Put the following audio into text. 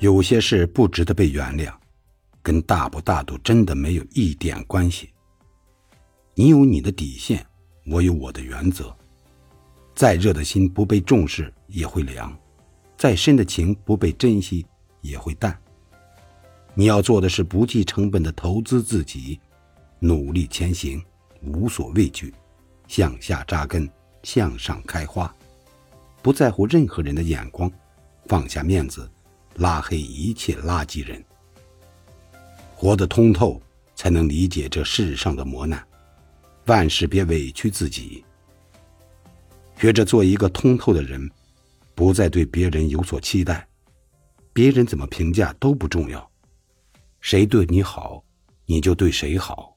有些事不值得被原谅，跟大不大度真的没有一点关系。你有你的底线，我有我的原则。再热的心不被重视也会凉，再深的情不被珍惜也会淡。你要做的是不计成本的投资自己，努力前行，无所畏惧，向下扎根，向上开花，不在乎任何人的眼光，放下面子，拉黑一切垃圾人。活得通透，才能理解这世上的磨难。万事别委屈自己。学着做一个通透的人，不再对别人有所期待，别人怎么评价都不重要，谁对你好，你就对谁好。